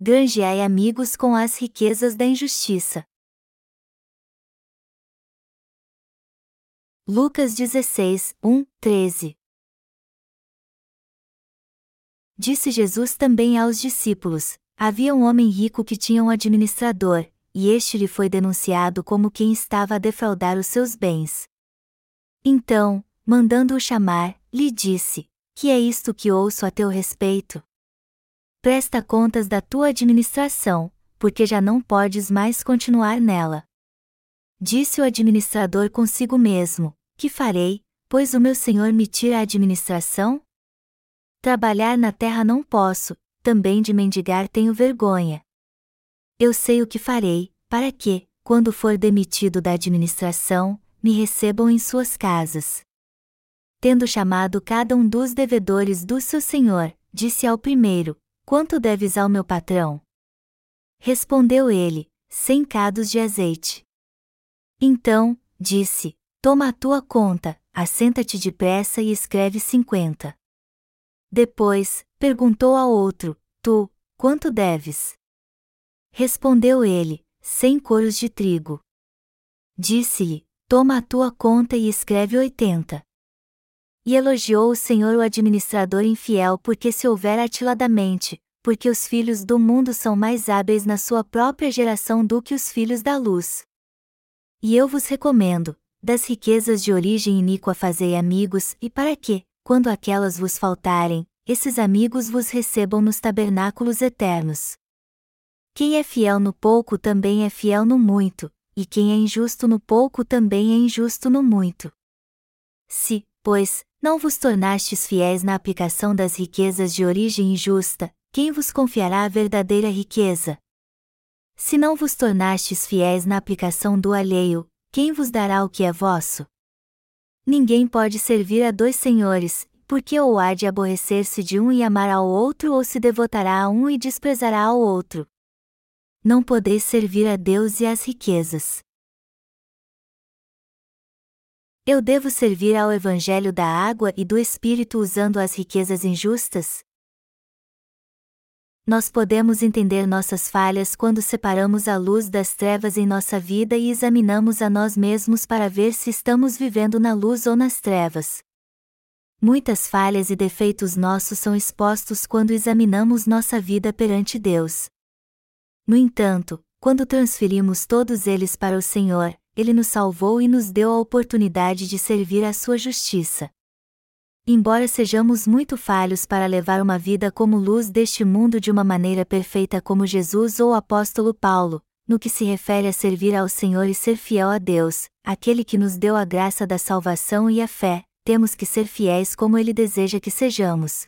granjeai amigos com as riquezas da injustiça. Lucas 16, 1, 13 Disse Jesus também aos discípulos: Havia um homem rico que tinha um administrador, e este lhe foi denunciado como quem estava a defraudar os seus bens. Então, mandando-o chamar, lhe disse: Que é isto que ouço a teu respeito? Presta contas da tua administração, porque já não podes mais continuar nela. Disse o administrador consigo mesmo: Que farei, pois o meu senhor me tira a administração? Trabalhar na terra não posso, também de mendigar tenho vergonha. Eu sei o que farei, para que, quando for demitido da administração, me recebam em suas casas. Tendo chamado cada um dos devedores do seu senhor, disse ao primeiro: Quanto deves ao meu patrão? Respondeu ele: Cem cados de azeite. Então, disse: Toma a tua conta, assenta-te depressa e escreve cinquenta. Depois, perguntou ao outro: Tu, quanto deves? Respondeu ele: Cem coros de trigo. Disse-lhe: Toma a tua conta e escreve oitenta. E elogiou o Senhor o administrador infiel porque se houver atiladamente, porque os filhos do mundo são mais hábeis na sua própria geração do que os filhos da luz. E eu vos recomendo, das riquezas de origem iníqua fazei amigos, e para que, quando aquelas vos faltarem, esses amigos vos recebam nos tabernáculos eternos. Quem é fiel no pouco também é fiel no muito, e quem é injusto no pouco também é injusto no muito. Se, pois, não vos tornastes fiéis na aplicação das riquezas de origem injusta, quem vos confiará a verdadeira riqueza? Se não vos tornastes fiéis na aplicação do alheio, quem vos dará o que é vosso? Ninguém pode servir a dois senhores, porque ou há de aborrecer-se de um e amar ao outro ou se devotará a um e desprezará ao outro. Não podeis servir a Deus e às riquezas. Eu devo servir ao Evangelho da água e do Espírito usando as riquezas injustas? Nós podemos entender nossas falhas quando separamos a luz das trevas em nossa vida e examinamos a nós mesmos para ver se estamos vivendo na luz ou nas trevas. Muitas falhas e defeitos nossos são expostos quando examinamos nossa vida perante Deus. No entanto, quando transferimos todos eles para o Senhor, Ele nos salvou e nos deu a oportunidade de servir à Sua justiça. Embora sejamos muito falhos para levar uma vida como luz deste mundo de uma maneira perfeita como Jesus ou o apóstolo Paulo, no que se refere a servir ao Senhor e ser fiel a Deus, aquele que nos deu a graça da salvação e a fé, temos que ser fiéis como ele deseja que sejamos.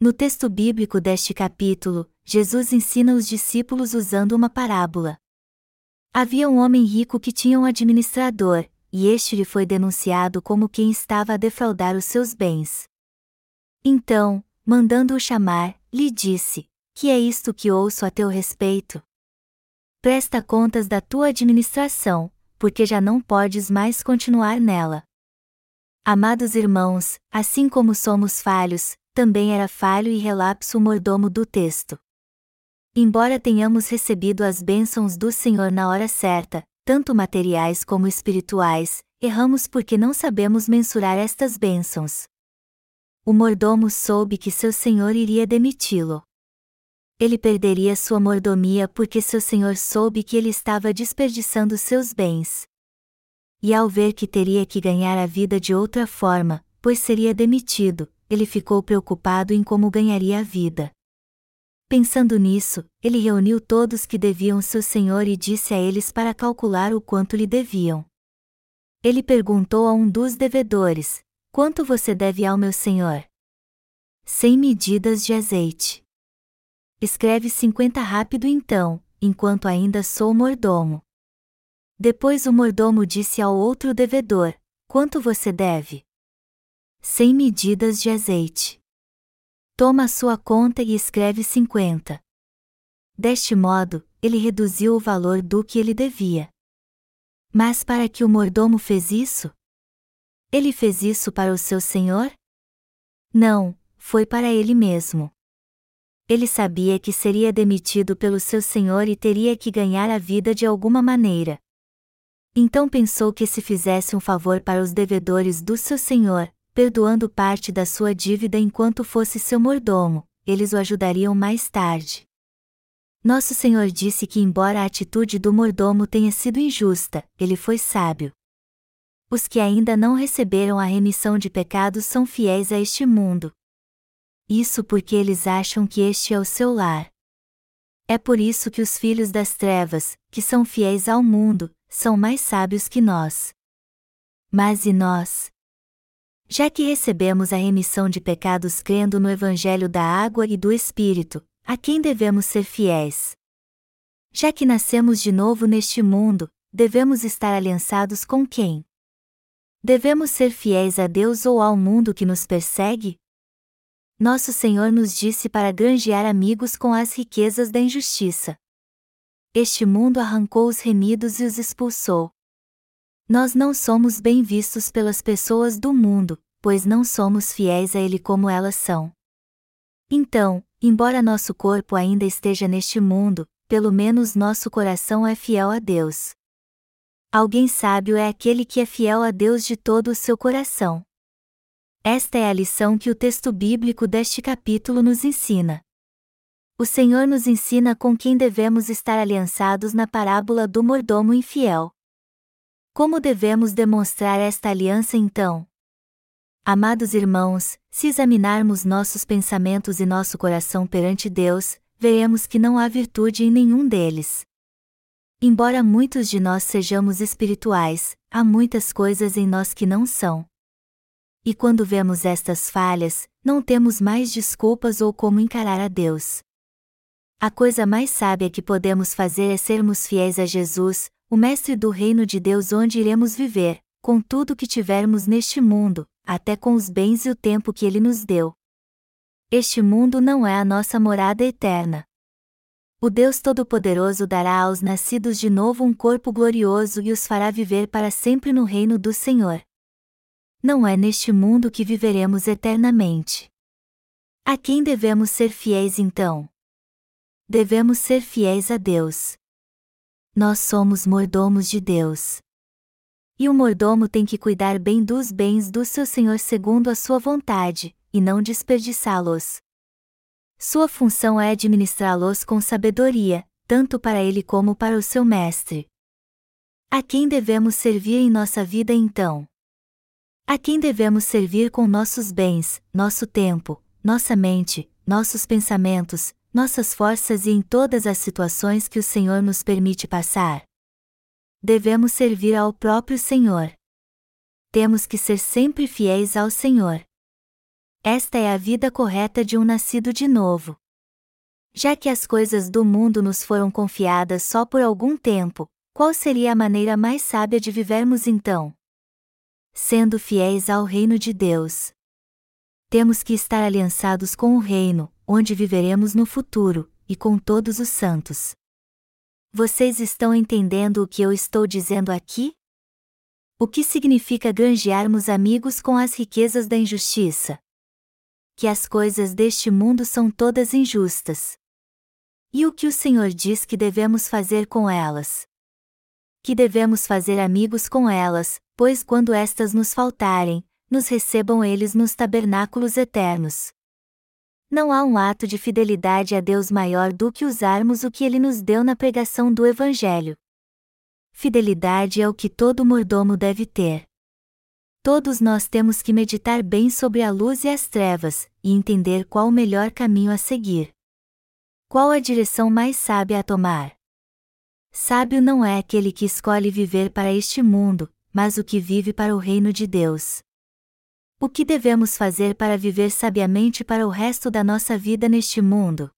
No texto bíblico deste capítulo, Jesus ensina os discípulos usando uma parábola. Havia um homem rico que tinha um administrador, e este lhe foi denunciado como quem estava a defraudar os seus bens. Então, mandando-o chamar, lhe disse: Que é isto que ouço a teu respeito? Presta contas da tua administração, porque já não podes mais continuar nela. Amados irmãos, assim como somos falhos, também era falho e relapso o mordomo do texto. Embora tenhamos recebido as bênçãos do Senhor na hora certa, tanto materiais como espirituais, erramos porque não sabemos mensurar estas bênçãos. O mordomo soube que seu senhor iria demiti-lo. Ele perderia sua mordomia porque seu senhor soube que ele estava desperdiçando seus bens. E ao ver que teria que ganhar a vida de outra forma, pois seria demitido, ele ficou preocupado em como ganharia a vida. Pensando nisso, ele reuniu todos que deviam seu senhor e disse a eles para calcular o quanto lhe deviam. Ele perguntou a um dos devedores: Quanto você deve ao meu senhor? Cem medidas de azeite. Escreve cinquenta rápido então, enquanto ainda sou mordomo. Depois o mordomo disse ao outro devedor: Quanto você deve? Cem medidas de azeite toma a sua conta e escreve 50. Deste modo, ele reduziu o valor do que ele devia. Mas para que o mordomo fez isso? Ele fez isso para o seu senhor? Não, foi para ele mesmo. Ele sabia que seria demitido pelo seu senhor e teria que ganhar a vida de alguma maneira. Então pensou que se fizesse um favor para os devedores do seu senhor, perdoando parte da sua dívida enquanto fosse seu mordomo, eles o ajudariam mais tarde. Nosso Senhor disse que, embora a atitude do mordomo tenha sido injusta, ele foi sábio. Os que ainda não receberam a remissão de pecados são fiéis a este mundo. Isso porque eles acham que este é o seu lar. É por isso que os filhos das trevas, que são fiéis ao mundo, são mais sábios que nós. Mas e nós? Já que recebemos a remissão de pecados crendo no Evangelho da água e do Espírito, a quem devemos ser fiéis? Já que nascemos de novo neste mundo, devemos estar aliançados com quem? Devemos ser fiéis a Deus ou ao mundo que nos persegue? Nosso Senhor nos disse para granjear amigos com as riquezas da injustiça. Este mundo arrancou os remidos e os expulsou. Nós não somos bem vistos pelas pessoas do mundo, pois não somos fiéis a Ele como elas são. Então, embora nosso corpo ainda esteja neste mundo, pelo menos nosso coração é fiel a Deus. Alguém sábio é aquele que é fiel a Deus de todo o seu coração. Esta é a lição que o texto bíblico deste capítulo nos ensina. O Senhor nos ensina com quem devemos estar aliançados na parábola do mordomo infiel. Como devemos demonstrar esta aliança então? Amados irmãos, se examinarmos nossos pensamentos e nosso coração perante Deus, veremos que não há virtude em nenhum deles. Embora muitos de nós sejamos espirituais, há muitas coisas em nós que não são. E quando vemos estas falhas, não temos mais desculpas ou como encarar a Deus. A coisa mais sábia que podemos fazer é sermos fiéis a Jesus, o Mestre do reino de Deus onde iremos viver, com tudo que tivermos neste mundo, até com os bens e o tempo que Ele nos deu. Este mundo não é a nossa morada eterna. O Deus Todo-Poderoso dará aos nascidos de novo um corpo glorioso e os fará viver para sempre no reino do Senhor. Não é neste mundo que viveremos eternamente. A quem devemos ser fiéis então? Devemos ser fiéis a Deus. Nós somos mordomos de Deus. E o mordomo tem que cuidar bem dos bens do seu senhor segundo a sua vontade, e não desperdiçá-los. Sua função é administrá-los com sabedoria, tanto para ele como para o seu mestre. A quem devemos servir em nossa vida então? A quem devemos servir com nossos bens, nosso tempo, nossa mente, nossos pensamentos, nossas forças e em todas as situações que o Senhor nos permite passar? devemos servir ao próprio Senhor. Temos que ser sempre fiéis ao Senhor. Esta é a vida correta de um nascido de novo. Já que as coisas do mundo nos foram confiadas só por algum tempo, qual seria a maneira mais sábia de vivermos então? Sendo fiéis ao reino de Deus. Temos que estar aliançados com o reino, onde viveremos no futuro, e com todos os santos. Vocês estão entendendo o que eu estou dizendo aqui? O que significa granjearmos amigos com as riquezas da injustiça? Que as coisas deste mundo são todas injustas. E o que o Senhor diz que devemos fazer com elas? Que devemos fazer amigos com elas, pois quando estas nos faltarem, nos recebam eles nos tabernáculos eternos. Não há um ato de fidelidade a Deus maior do que usarmos o que Ele nos deu na pregação do Evangelho. Fidelidade é o que todo mordomo deve ter. Todos nós temos que meditar bem sobre a luz e as trevas, e entender qual o melhor caminho a seguir. Qual a direção mais sábia a tomar? Sábio não é aquele que escolhe viver para este mundo, mas o que vive para o reino de Deus. O que devemos fazer para viver sabiamente para o resto da nossa vida neste mundo?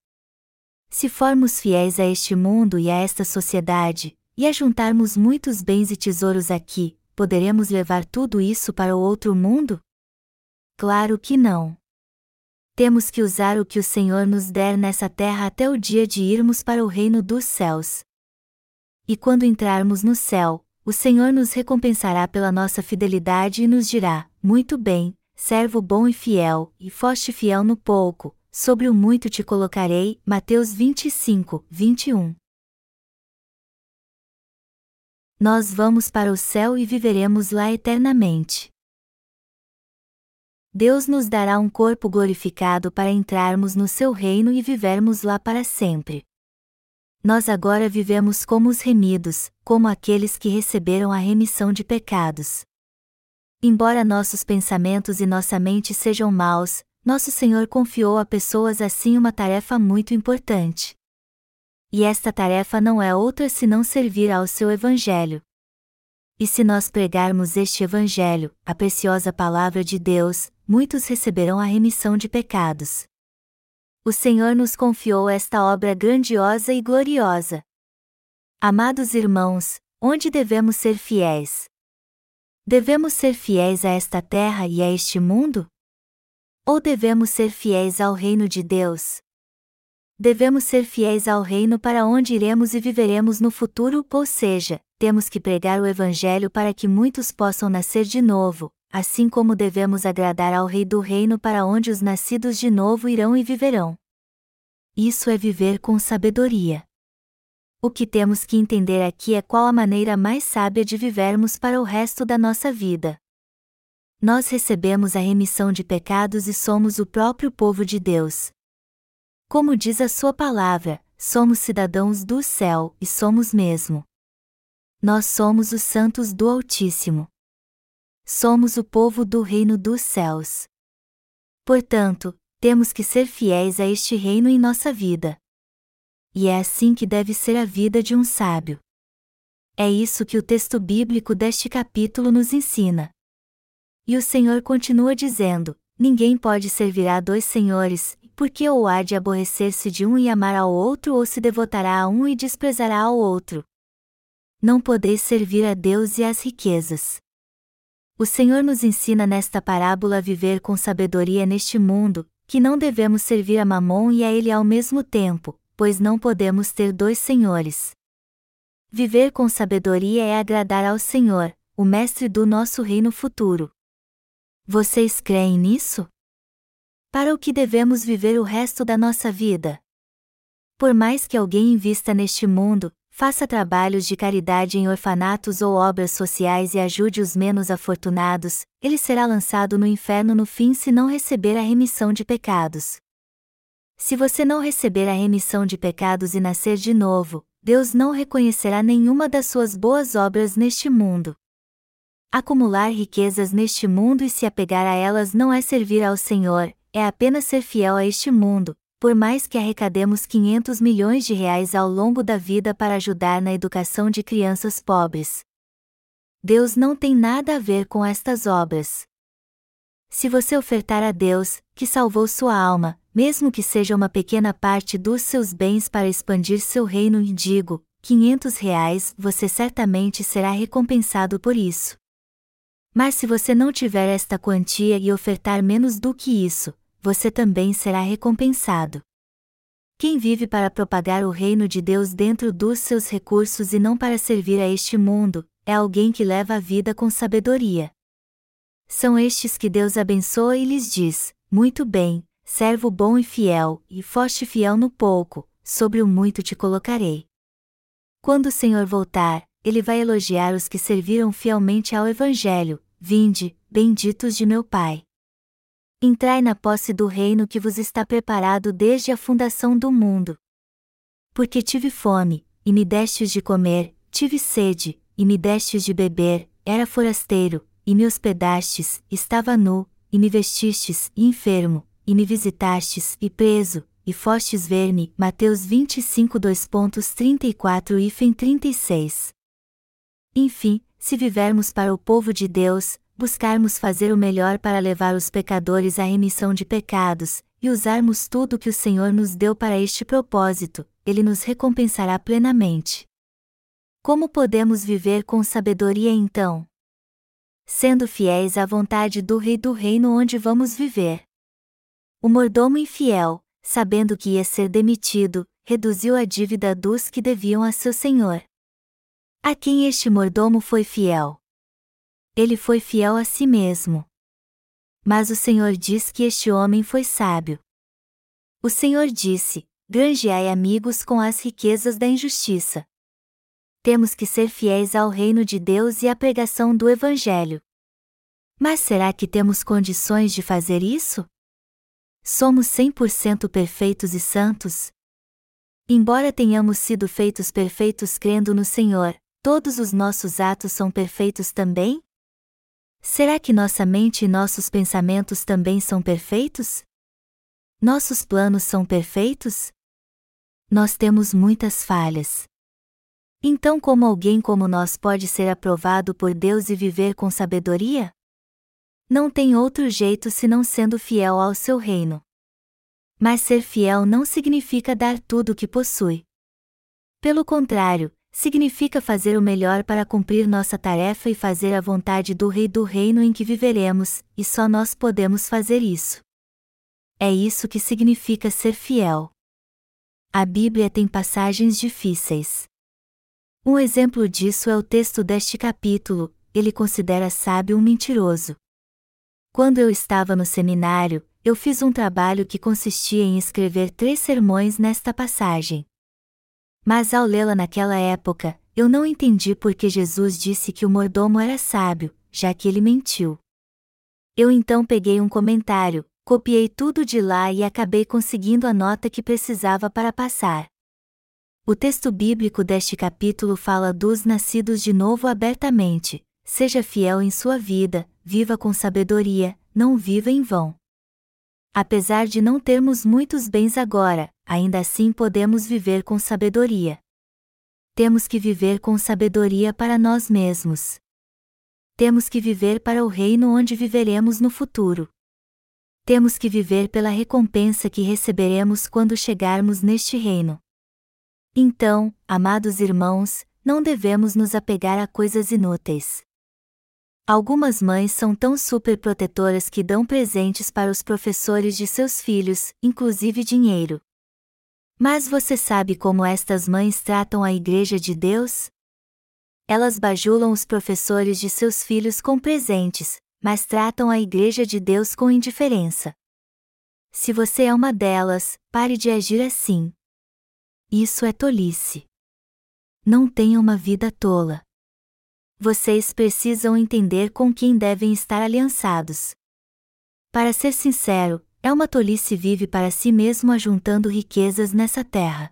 Se formos fiéis a este mundo e a esta sociedade, e ajuntarmos muitos bens e tesouros aqui, poderemos levar tudo isso para o outro mundo? Claro que não. Temos que usar o que o Senhor nos der nessa terra até o dia de irmos para o reino dos céus. E quando entrarmos no céu, o Senhor nos recompensará pela nossa fidelidade e nos dirá: Muito bem, servo bom e fiel, e foste fiel no pouco, sobre o muito te colocarei. Mateus 25, 21. Nós vamos para o céu e viveremos lá eternamente. Deus nos dará um corpo glorificado para entrarmos no seu reino e vivermos lá para sempre. Nós agora vivemos como os remidos, como aqueles que receberam a remissão de pecados. Embora nossos pensamentos e nossa mente sejam maus, nosso Senhor confiou a pessoas assim uma tarefa muito importante. E esta tarefa não é outra senão servir ao seu Evangelho. E se nós pregarmos este Evangelho, a preciosa palavra de Deus, muitos receberão a remissão de pecados. O Senhor nos confiou esta obra grandiosa e gloriosa. Amados irmãos, onde devemos ser fiéis? Devemos ser fiéis a esta terra e a este mundo? Ou devemos ser fiéis ao reino de Deus? Devemos ser fiéis ao reino para onde iremos e viveremos no futuro, ou seja, temos que pregar o Evangelho para que muitos possam nascer de novo, assim como devemos agradar ao Rei do Reino para onde os nascidos de novo irão e viverão. Isso é viver com sabedoria. O que temos que entender aqui é qual a maneira mais sábia de vivermos para o resto da nossa vida. Nós recebemos a remissão de pecados e somos o próprio povo de Deus. Como diz a Sua palavra, somos cidadãos do céu e somos mesmo. Nós somos os santos do Altíssimo. Somos o povo do reino dos céus. Portanto, temos que ser fiéis a este reino em nossa vida. E é assim que deve ser a vida de um sábio. É isso que o texto bíblico deste capítulo nos ensina. E o Senhor continua dizendo: Ninguém pode servir a dois senhores, porque ou há de aborrecer-se de um e amar ao outro, ou se devotará a um e desprezará ao outro. Não podeis servir a Deus e às riquezas. O Senhor nos ensina nesta parábola a viver com sabedoria neste mundo, que não devemos servir a Mamon e a ele ao mesmo tempo, pois não podemos ter dois senhores. Viver com sabedoria é agradar ao Senhor, o Mestre do nosso reino futuro. Vocês creem nisso? Para o que devemos viver o resto da nossa vida? Por mais que alguém invista neste mundo, faça trabalhos de caridade em orfanatos ou obras sociais e ajude os menos afortunados, ele será lançado no inferno no fim se não receber a remissão de pecados. Se você não receber a remissão de pecados e nascer de novo, Deus não reconhecerá nenhuma das suas boas obras neste mundo. Acumular riquezas neste mundo e se apegar a elas não é servir ao Senhor, é apenas ser fiel a este mundo, por mais que arrecademos 500 milhões de reais ao longo da vida para ajudar na educação de crianças pobres. Deus não tem nada a ver com estas obras. Se você ofertar a Deus, que salvou sua alma, mesmo que seja uma pequena parte dos seus bens para expandir seu reino e digo, 500 reais, você certamente será recompensado por isso. Mas se você não tiver esta quantia e ofertar menos do que isso, você também será recompensado. Quem vive para propagar o reino de Deus dentro dos seus recursos e não para servir a este mundo, é alguém que leva a vida com sabedoria. São estes que Deus abençoa e lhes diz: Muito bem, servo bom e fiel, e foste fiel no pouco, sobre o muito te colocarei. Quando o Senhor voltar, ele vai elogiar os que serviram fielmente ao Evangelho: Vinde, benditos de meu Pai. Entrai na posse do reino que vos está preparado desde a fundação do mundo. Porque tive fome, e me destes de comer, tive sede, e me destes de beber, era forasteiro, e me hospedastes, estava nu, e me vestistes, e enfermo, e me visitastes, e preso, e fostes ver-me. Mateus 25 2.34 e 36. Enfim, se vivermos para o povo de Deus, buscarmos fazer o melhor para levar os pecadores à remissão de pecados, e usarmos tudo que o Senhor nos deu para este propósito, Ele nos recompensará plenamente. Como podemos viver com sabedoria então? Sendo fiéis à vontade do Rei do Reino onde vamos viver. O mordomo infiel, sabendo que ia ser demitido, reduziu a dívida dos que deviam a seu senhor. A quem este mordomo foi fiel? Ele foi fiel a si mesmo. Mas o Senhor diz que este homem foi sábio. O Senhor disse: Granjeai amigos com as riquezas da injustiça. Temos que ser fiéis ao reino de Deus e à pregação do Evangelho. Mas será que temos condições de fazer isso? Somos 100% perfeitos e santos? Embora tenhamos sido feitos perfeitos crendo no Senhor, todos os nossos atos são perfeitos também? Será que nossa mente e nossos pensamentos também são perfeitos? Nossos planos são perfeitos? Nós temos muitas falhas. Então, como alguém como nós pode ser aprovado por Deus e viver com sabedoria? Não tem outro jeito senão sendo fiel ao seu reino. Mas ser fiel não significa dar tudo o que possui. Pelo contrário, significa fazer o melhor para cumprir nossa tarefa e fazer a vontade do Rei do reino em que viveremos, e só nós podemos fazer isso. É isso que significa ser fiel. A Bíblia tem passagens difíceis. Um exemplo disso é o texto deste capítulo: ele considera sábio um mentiroso. Quando eu estava no seminário, eu fiz um trabalho que consistia em escrever três sermões nesta passagem. Mas ao lê-la naquela época, eu não entendi por que Jesus disse que o mordomo era sábio, já que ele mentiu. Eu então peguei um comentário, copiei tudo de lá e acabei conseguindo a nota que precisava para passar. O texto bíblico deste capítulo fala dos nascidos de novo abertamente, seja fiel em sua vida, viva com sabedoria, não viva em vão. Apesar de não termos muitos bens agora, ainda assim podemos viver com sabedoria. Temos que viver com sabedoria para nós mesmos. Temos que viver para o reino onde viveremos no futuro. Temos que viver pela recompensa que receberemos quando chegarmos neste reino. Então, amados irmãos, não devemos nos apegar a coisas inúteis. Algumas mães são tão superprotetoras que dão presentes para os professores de seus filhos, inclusive dinheiro. Mas você sabe como estas mães tratam a Igreja de Deus? Elas bajulam os professores de seus filhos com presentes, mas tratam a Igreja de Deus com indiferença. Se você é uma delas, pare de agir assim. Isso é tolice. Não tenha uma vida tola vocês precisam entender com quem devem estar aliançados. Para ser sincero, é uma tolice vive para si mesmo ajuntando riquezas nessa terra.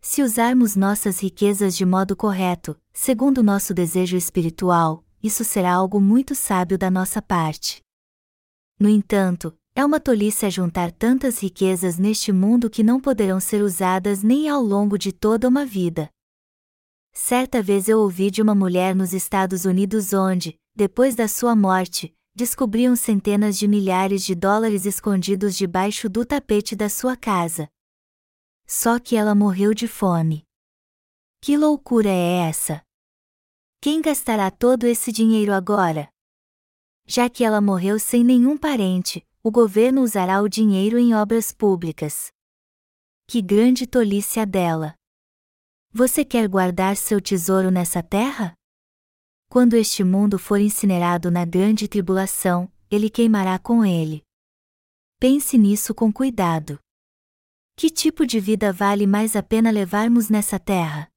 Se usarmos nossas riquezas de modo correto, segundo nosso desejo espiritual, isso será algo muito sábio da nossa parte. No entanto, é uma tolice ajuntar tantas riquezas neste mundo que não poderão ser usadas nem ao longo de toda uma vida. Certa vez eu ouvi de uma mulher nos Estados Unidos onde, depois da sua morte, descobriam centenas de milhares de dólares escondidos debaixo do tapete da sua casa. Só que ela morreu de fome. Que loucura é essa? Quem gastará todo esse dinheiro agora? Já que ela morreu sem nenhum parente, o governo usará o dinheiro em obras públicas. Que grande tolice a dela! Você quer guardar seu tesouro nessa terra? Quando este mundo for incinerado na grande tribulação, ele queimará com ele. Pense nisso com cuidado. Que tipo de vida vale mais a pena levarmos nessa terra?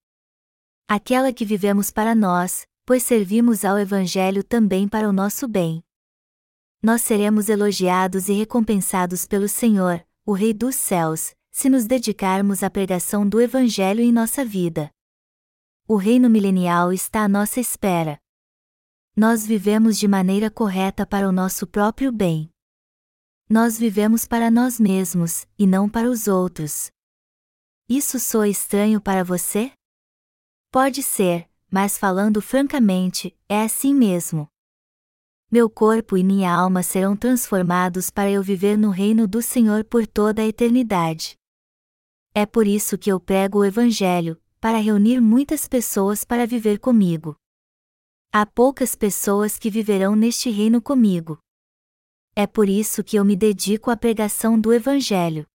Aquela que vivemos para nós, pois servimos ao Evangelho também para o nosso bem. Nós seremos elogiados e recompensados pelo Senhor, o Rei dos céus, se nos dedicarmos à pregação do Evangelho em nossa vida. O reino milenial está à nossa espera. Nós vivemos de maneira correta para o nosso próprio bem. Nós vivemos para nós mesmos, e não para os outros. Isso soa estranho para você? Pode ser, mas falando francamente, é assim mesmo. Meu corpo e minha alma serão transformados para eu viver no reino do Senhor por toda a eternidade. É por isso que eu prego o Evangelho, para reunir muitas pessoas para viver comigo. Há poucas pessoas que viverão neste reino comigo. É por isso que eu me dedico à pregação do Evangelho.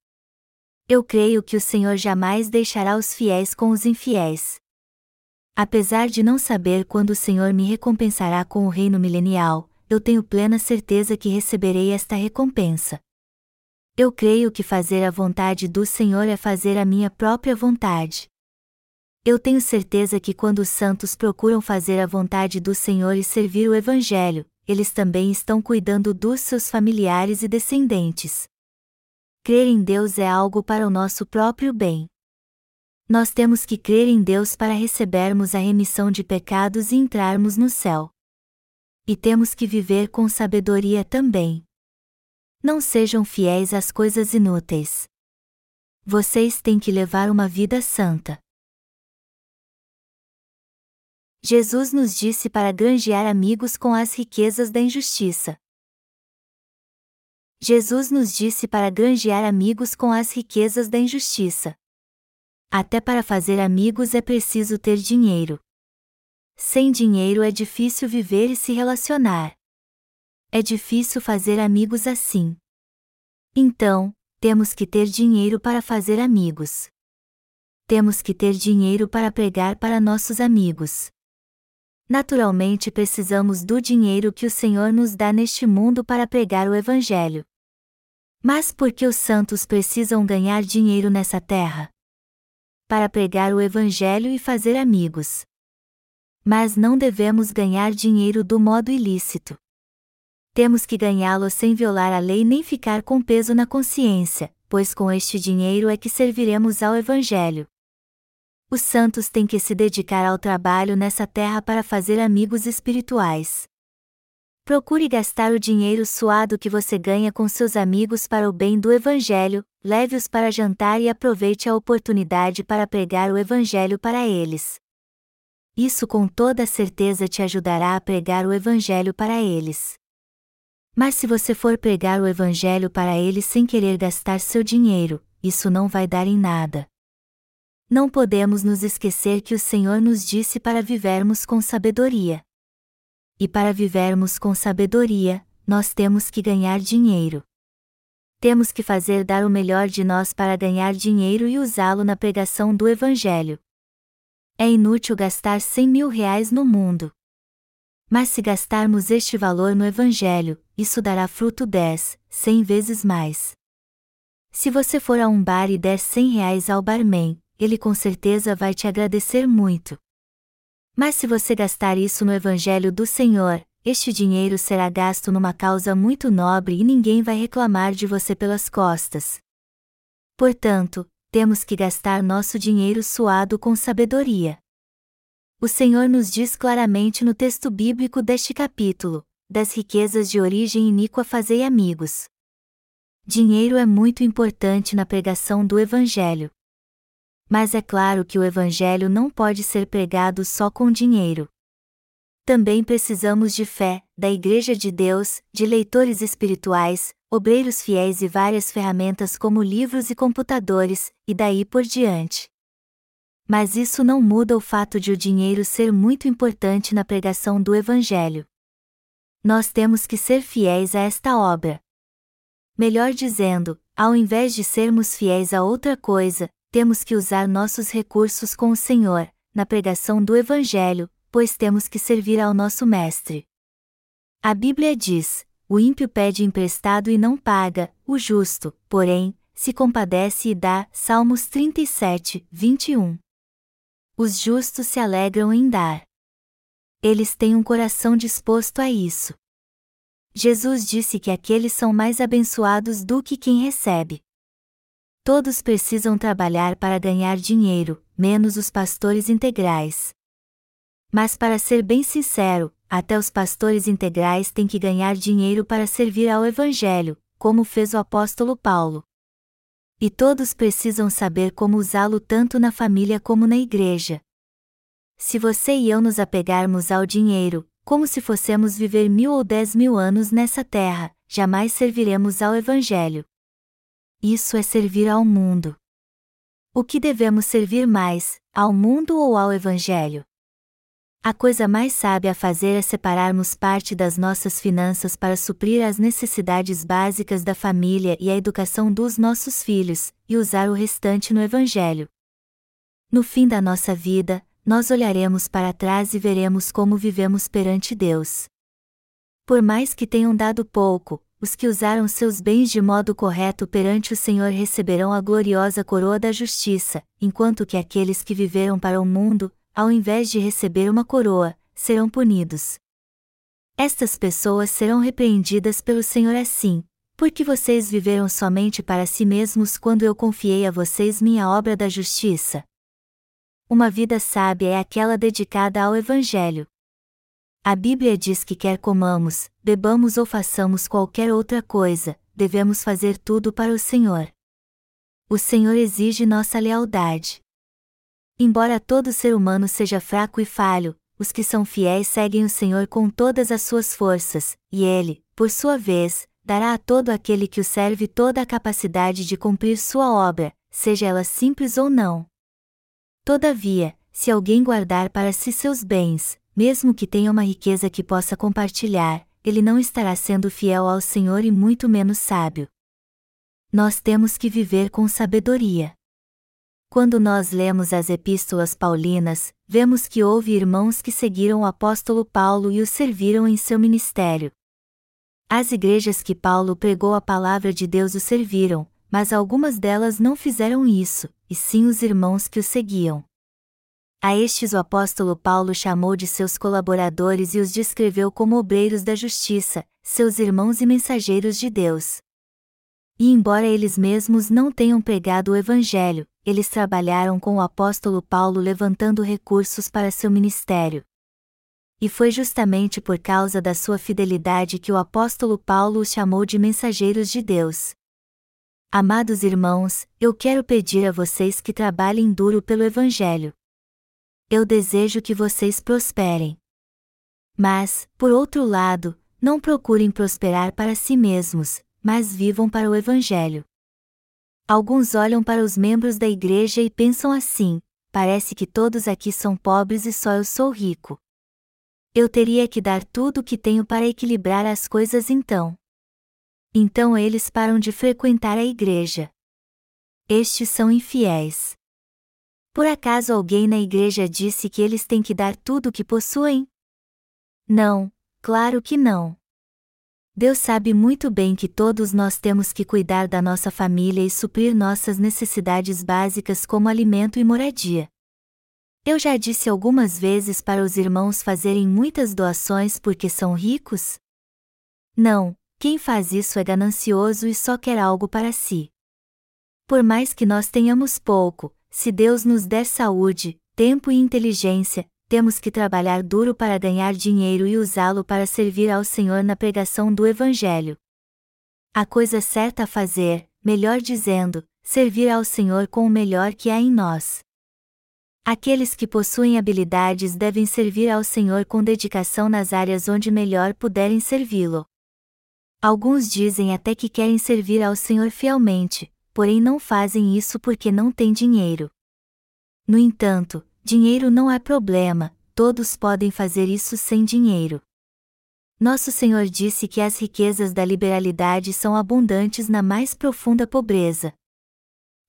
Eu creio que o Senhor jamais deixará os fiéis com os infiéis. Apesar de não saber quando o Senhor me recompensará com o reino milenial, eu tenho plena certeza que receberei esta recompensa. Eu creio que fazer a vontade do Senhor é fazer a minha própria vontade. Eu tenho certeza que quando os santos procuram fazer a vontade do Senhor e servir o Evangelho, eles também estão cuidando dos seus familiares e descendentes. Crer em Deus é algo para o nosso próprio bem. Nós temos que crer em Deus para recebermos a remissão de pecados e entrarmos no céu. E temos que viver com sabedoria também. Não sejam fiéis às coisas inúteis. Vocês têm que levar uma vida santa. Jesus nos disse para granjear amigos com as riquezas da injustiça. Jesus nos disse para granjear amigos com as riquezas da injustiça. Até para fazer amigos é preciso ter dinheiro. Sem dinheiro é difícil viver e se relacionar. É difícil fazer amigos assim. Então, temos que ter dinheiro para fazer amigos. Temos que ter dinheiro para pregar para nossos amigos. Naturalmente precisamos do dinheiro que o Senhor nos dá neste mundo para pregar o Evangelho. Mas por que os santos precisam ganhar dinheiro nessa terra? Para pregar o Evangelho e fazer amigos. Mas não devemos ganhar dinheiro do modo ilícito temos que ganhá-lo sem violar a lei nem ficar com peso na consciência, pois com este dinheiro é que serviremos ao Evangelho. Os santos têm que se dedicar ao trabalho nessa terra para fazer amigos espirituais. Procure gastar o dinheiro suado que você ganha com seus amigos para o bem do Evangelho, leve-os para jantar e aproveite a oportunidade para pregar o Evangelho para eles. Isso com toda certeza te ajudará a pregar o Evangelho para eles. Mas se você for pregar o Evangelho para eles sem querer gastar seu dinheiro, isso não vai dar em nada. Não podemos nos esquecer que o Senhor nos disse para vivermos com sabedoria. E para vivermos com sabedoria, nós temos que ganhar dinheiro. Temos que fazer dar o melhor de nós para ganhar dinheiro e usá-lo na pregação do Evangelho. É inútil gastar cem mil reais no mundo. Mas se gastarmos este valor no Evangelho, isso dará fruto dez, cem vezes mais. Se você for a um bar e der cem reais ao barman, ele com certeza vai te agradecer muito. Mas se você gastar isso no Evangelho do Senhor, este dinheiro será gasto numa causa muito nobre e ninguém vai reclamar de você pelas costas. Portanto, temos que gastar nosso dinheiro suado com sabedoria. O Senhor nos diz claramente no texto bíblico deste capítulo: das riquezas de origem iníqua fazei amigos. Dinheiro é muito importante na pregação do Evangelho. Mas é claro que o Evangelho não pode ser pregado só com dinheiro. Também precisamos de fé, da Igreja de Deus, de leitores espirituais, obreiros fiéis e várias ferramentas como livros e computadores, e daí por diante. Mas isso não muda o fato de o dinheiro ser muito importante na pregação do Evangelho. Nós temos que ser fiéis a esta obra. Melhor dizendo, ao invés de sermos fiéis a outra coisa, temos que usar nossos recursos com o Senhor, na pregação do Evangelho, pois temos que servir ao nosso Mestre. A Bíblia diz: o ímpio pede emprestado e não paga, o justo, porém, se compadece e dá. Salmos 37, 21. Os justos se alegram em dar. Eles têm um coração disposto a isso. Jesus disse que aqueles são mais abençoados do que quem recebe. Todos precisam trabalhar para ganhar dinheiro, menos os pastores integrais. Mas para ser bem sincero, até os pastores integrais têm que ganhar dinheiro para servir ao Evangelho, como fez o apóstolo Paulo. E todos precisam saber como usá-lo tanto na família como na igreja. Se você e eu nos apegarmos ao dinheiro, como se fossemos viver mil ou dez mil anos nessa terra, jamais serviremos ao Evangelho. Isso é servir ao mundo. O que devemos servir mais, ao mundo ou ao Evangelho? A coisa mais sábia a fazer é separarmos parte das nossas finanças para suprir as necessidades básicas da família e a educação dos nossos filhos, e usar o restante no Evangelho. No fim da nossa vida, nós olharemos para trás e veremos como vivemos perante Deus. Por mais que tenham dado pouco, os que usaram seus bens de modo correto perante o Senhor receberão a gloriosa coroa da justiça, enquanto que aqueles que viveram para o mundo, ao invés de receber uma coroa, serão punidos. Estas pessoas serão repreendidas pelo Senhor assim, porque vocês viveram somente para si mesmos quando eu confiei a vocês minha obra da justiça. Uma vida sábia é aquela dedicada ao Evangelho. A Bíblia diz que quer comamos, bebamos ou façamos qualquer outra coisa, devemos fazer tudo para o Senhor. O Senhor exige nossa lealdade. Embora todo ser humano seja fraco e falho, os que são fiéis seguem o Senhor com todas as suas forças, e Ele, por sua vez, dará a todo aquele que o serve toda a capacidade de cumprir sua obra, seja ela simples ou não. Todavia, se alguém guardar para si seus bens, mesmo que tenha uma riqueza que possa compartilhar, ele não estará sendo fiel ao Senhor e muito menos sábio. Nós temos que viver com sabedoria. Quando nós lemos as epístolas paulinas, vemos que houve irmãos que seguiram o apóstolo Paulo e o serviram em seu ministério. As igrejas que Paulo pregou a palavra de Deus o serviram, mas algumas delas não fizeram isso, e sim os irmãos que o seguiam. A estes o apóstolo Paulo chamou de seus colaboradores e os descreveu como obreiros da justiça, seus irmãos e mensageiros de Deus. E embora eles mesmos não tenham pregado o Evangelho, eles trabalharam com o apóstolo Paulo levantando recursos para seu ministério. E foi justamente por causa da sua fidelidade que o apóstolo Paulo os chamou de mensageiros de Deus. Amados irmãos, eu quero pedir a vocês que trabalhem duro pelo Evangelho. Eu desejo que vocês prosperem. Mas, por outro lado, não procurem prosperar para si mesmos, mas vivam para o Evangelho. Alguns olham para os membros da igreja e pensam assim: parece que todos aqui são pobres e só eu sou rico. Eu teria que dar tudo o que tenho para equilibrar as coisas então. Então eles param de frequentar a igreja. Estes são infiéis. Por acaso alguém na igreja disse que eles têm que dar tudo o que possuem? Não, claro que não. Deus sabe muito bem que todos nós temos que cuidar da nossa família e suprir nossas necessidades básicas como alimento e moradia. Eu já disse algumas vezes para os irmãos fazerem muitas doações porque são ricos? Não, quem faz isso é ganancioso e só quer algo para si. Por mais que nós tenhamos pouco, se Deus nos der saúde, tempo e inteligência, temos que trabalhar duro para ganhar dinheiro e usá-lo para servir ao Senhor na pregação do Evangelho. A coisa certa a fazer, melhor dizendo, servir ao Senhor com o melhor que há em nós. Aqueles que possuem habilidades devem servir ao Senhor com dedicação nas áreas onde melhor puderem servi-lo. Alguns dizem até que querem servir ao Senhor fielmente, porém não fazem isso porque não têm dinheiro. No entanto, dinheiro não é problema, todos podem fazer isso sem dinheiro. Nosso Senhor disse que as riquezas da liberalidade são abundantes na mais profunda pobreza.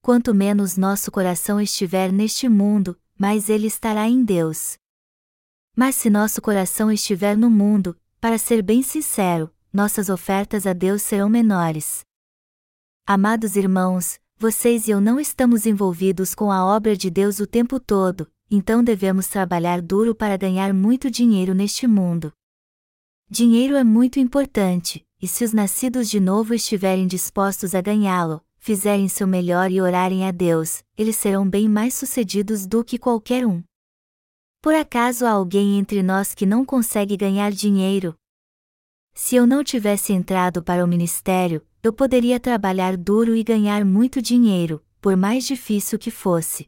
Quanto menos nosso coração estiver neste mundo, mais ele estará em Deus. Mas se nosso coração estiver no mundo, para ser bem sincero, nossas ofertas a Deus serão menores. Amados irmãos, vocês e eu não estamos envolvidos com a obra de Deus o tempo todo, então devemos trabalhar duro para ganhar muito dinheiro neste mundo. Dinheiro é muito importante, e se os nascidos de novo estiverem dispostos a ganhá-lo, fizerem seu melhor e orarem a Deus, eles serão bem mais sucedidos do que qualquer um. Por acaso há alguém entre nós que não consegue ganhar dinheiro? Se eu não tivesse entrado para o ministério, eu poderia trabalhar duro e ganhar muito dinheiro, por mais difícil que fosse.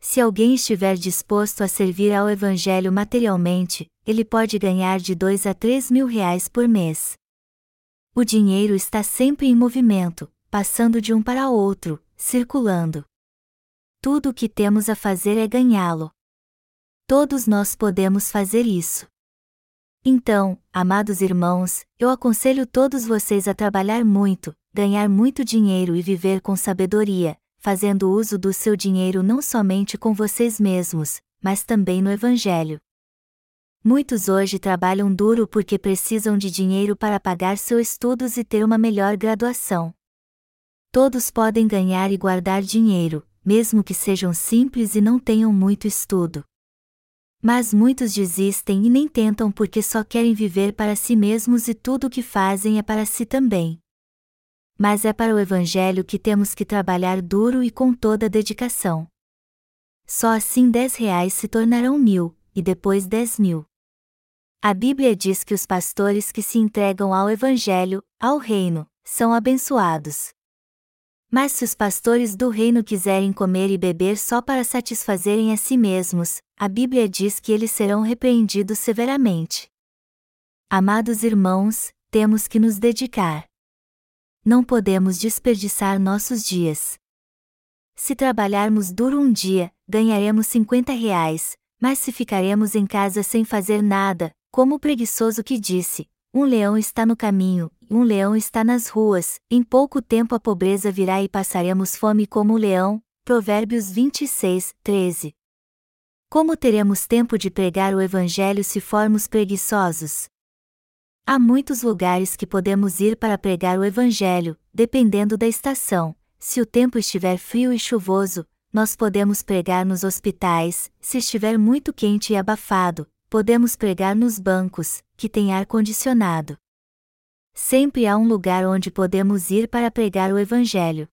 Se alguém estiver disposto a servir ao Evangelho materialmente, ele pode ganhar de 2 a 3 mil reais por mês. O dinheiro está sempre em movimento, passando de um para outro, circulando. Tudo o que temos a fazer é ganhá-lo. Todos nós podemos fazer isso. Então, amados irmãos, eu aconselho todos vocês a trabalhar muito, ganhar muito dinheiro e viver com sabedoria, fazendo uso do seu dinheiro não somente com vocês mesmos, mas também no Evangelho. Muitos hoje trabalham duro porque precisam de dinheiro para pagar seus estudos e ter uma melhor graduação. Todos podem ganhar e guardar dinheiro, mesmo que sejam simples e não tenham muito estudo. Mas muitos desistem e nem tentam porque só querem viver para si mesmos e tudo o que fazem é para si também. Mas é para o Evangelho que temos que trabalhar duro e com toda dedicação. Só assim dez reais se tornarão mil, e depois dez mil. A Bíblia diz que os pastores que se entregam ao Evangelho, ao Reino, são abençoados. Mas se os pastores do reino quiserem comer e beber só para satisfazerem a si mesmos, a Bíblia diz que eles serão repreendidos severamente. Amados irmãos, temos que nos dedicar. Não podemos desperdiçar nossos dias. Se trabalharmos duro um dia, ganharemos 50 reais, mas se ficaremos em casa sem fazer nada, como o preguiçoso que disse: Um leão está no caminho, um leão está nas ruas, em pouco tempo a pobreza virá e passaremos fome como o leão. Provérbios 26, 13. Como teremos tempo de pregar o Evangelho se formos preguiçosos? Há muitos lugares que podemos ir para pregar o Evangelho, dependendo da estação. Se o tempo estiver frio e chuvoso, nós podemos pregar nos hospitais, se estiver muito quente e abafado, podemos pregar nos bancos, que têm ar-condicionado. Sempre há um lugar onde podemos ir para pregar o Evangelho.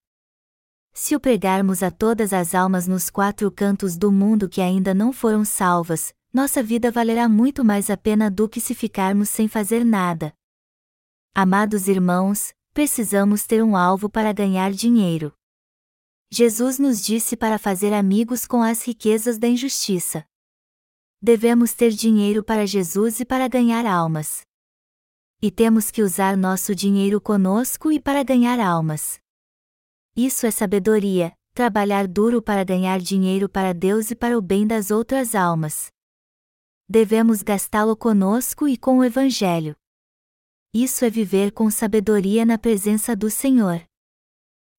Se o pregarmos a todas as almas nos quatro cantos do mundo que ainda não foram salvas, nossa vida valerá muito mais a pena do que se ficarmos sem fazer nada. Amados irmãos, precisamos ter um alvo para ganhar dinheiro. Jesus nos disse para fazer amigos com as riquezas da injustiça. Devemos ter dinheiro para Jesus e para ganhar almas e temos que usar nosso dinheiro conosco e para ganhar almas. Isso é sabedoria, trabalhar duro para ganhar dinheiro para Deus e para o bem das outras almas. Devemos gastá-lo conosco e com o Evangelho. Isso é viver com sabedoria na presença do Senhor.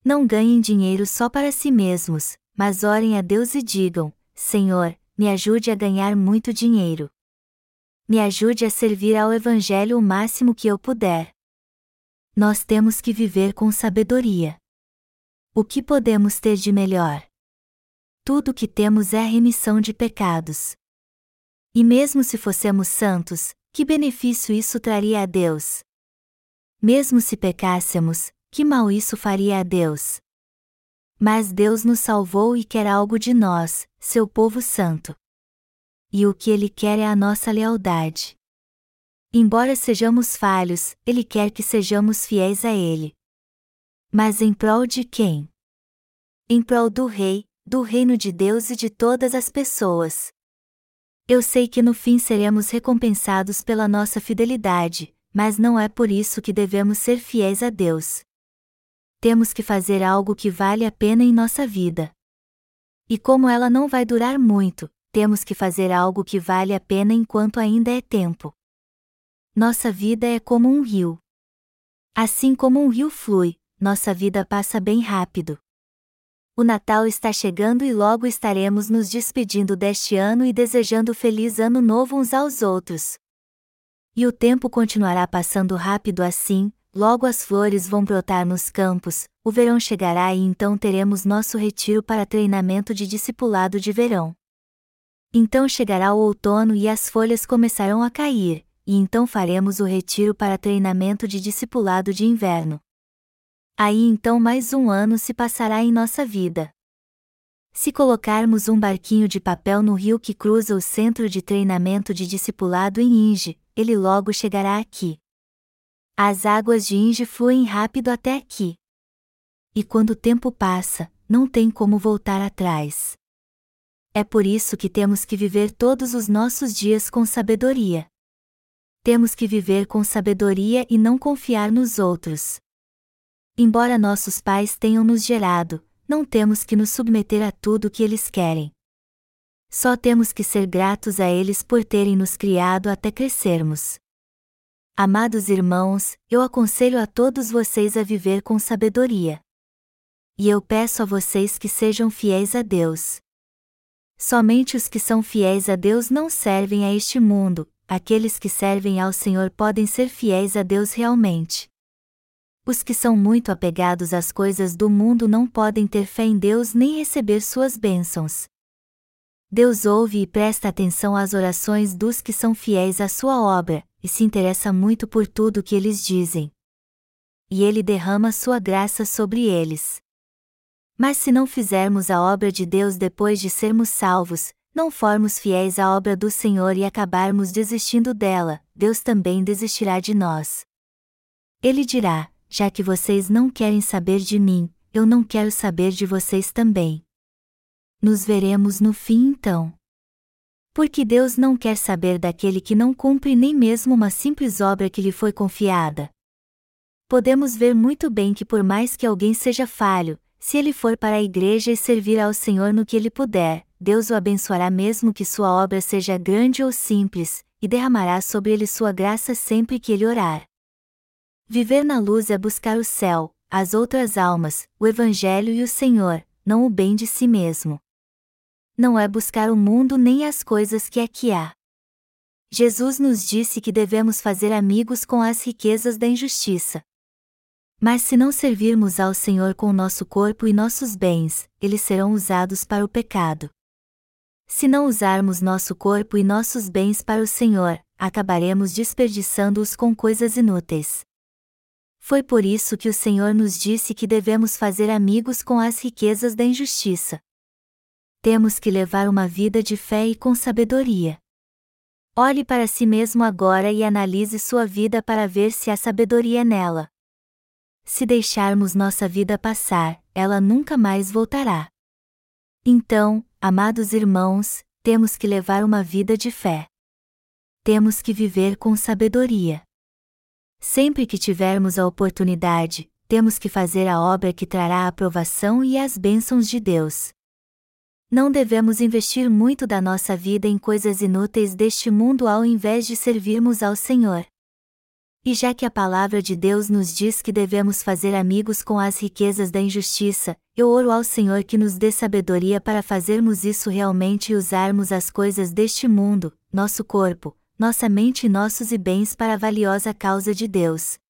Não ganhem dinheiro só para si mesmos, mas orem a Deus e digam: Senhor, me ajude a ganhar muito dinheiro me ajude a servir ao Evangelho o máximo que eu puder. Nós temos que viver com sabedoria. O que podemos ter de melhor? Tudo o que temos é remissão de pecados. E mesmo se fossemos santos, que benefício isso traria a Deus? Mesmo se pecássemos, que mal isso faria a Deus? Mas Deus nos salvou e quer algo de nós, seu povo santo e o que Ele quer é a nossa lealdade. Embora sejamos falhos, Ele quer que sejamos fiéis a Ele. Mas em prol de quem? Em prol do Rei, do reino de Deus e de todas as pessoas. Eu sei que no fim seremos recompensados pela nossa fidelidade, mas não é por isso que devemos ser fiéis a Deus. Temos que fazer algo que vale a pena em nossa vida. E como ela não vai durar muito, temos que fazer algo que vale a pena enquanto ainda é tempo. Nossa vida é como um rio. Assim como um rio flui, nossa vida passa bem rápido. O Natal está chegando e logo estaremos nos despedindo deste ano e desejando feliz ano novo uns aos outros. E o tempo continuará passando rápido assim, logo as flores vão brotar nos campos, o verão chegará e então teremos nosso retiro para treinamento de discipulado de verão. Então chegará o outono e as folhas começarão a cair, e então faremos o retiro para treinamento de discipulado de inverno. Aí então mais um ano se passará em nossa vida. Se colocarmos um barquinho de papel no rio que cruza o centro de treinamento de discipulado em Inge, ele logo chegará aqui. As águas de Inge fluem rápido até aqui. E quando o tempo passa, não tem como voltar atrás. É por isso que temos que viver todos os nossos dias com sabedoria. Temos que viver com sabedoria e não confiar nos outros. Embora nossos pais tenham nos gerado, não temos que nos submeter a tudo o que eles querem. Só temos que ser gratos a eles por terem nos criado até crescermos. Amados irmãos, eu aconselho a todos vocês a viver com sabedoria. E eu peço a vocês que sejam fiéis a Deus. Somente os que são fiéis a Deus não servem a este mundo, aqueles que servem ao Senhor podem ser fiéis a Deus realmente. Os que são muito apegados às coisas do mundo não podem ter fé em Deus nem receber suas bênçãos. Deus ouve e presta atenção às orações dos que são fiéis à sua obra, e se interessa muito por tudo o que eles dizem. E ele derrama sua graça sobre eles. Mas se não fizermos a obra de Deus depois de sermos salvos, não formos fiéis à obra do Senhor e acabarmos desistindo dela, Deus também desistirá de nós. Ele dirá: já que vocês não querem saber de mim, eu não quero saber de vocês também. Nos veremos no fim então. Porque Deus não quer saber daquele que não cumpre nem mesmo uma simples obra que lhe foi confiada. Podemos ver muito bem que, por mais que alguém seja falho, se ele for para a igreja e servir ao Senhor no que ele puder, Deus o abençoará mesmo que sua obra seja grande ou simples, e derramará sobre ele sua graça sempre que ele orar. Viver na luz é buscar o céu, as outras almas, o Evangelho e o Senhor, não o bem de si mesmo. Não é buscar o mundo nem as coisas que aqui há. Jesus nos disse que devemos fazer amigos com as riquezas da injustiça. Mas se não servirmos ao Senhor com nosso corpo e nossos bens, eles serão usados para o pecado. Se não usarmos nosso corpo e nossos bens para o Senhor, acabaremos desperdiçando-os com coisas inúteis. Foi por isso que o Senhor nos disse que devemos fazer amigos com as riquezas da injustiça. Temos que levar uma vida de fé e com sabedoria. Olhe para si mesmo agora e analise sua vida para ver se há sabedoria nela. Se deixarmos nossa vida passar, ela nunca mais voltará. Então, amados irmãos, temos que levar uma vida de fé. Temos que viver com sabedoria. Sempre que tivermos a oportunidade, temos que fazer a obra que trará a aprovação e as bênçãos de Deus. Não devemos investir muito da nossa vida em coisas inúteis deste mundo ao invés de servirmos ao Senhor. E já que a palavra de Deus nos diz que devemos fazer amigos com as riquezas da injustiça, eu oro ao Senhor que nos dê sabedoria para fazermos isso realmente e usarmos as coisas deste mundo, nosso corpo, nossa mente e nossos e bens para a valiosa causa de Deus.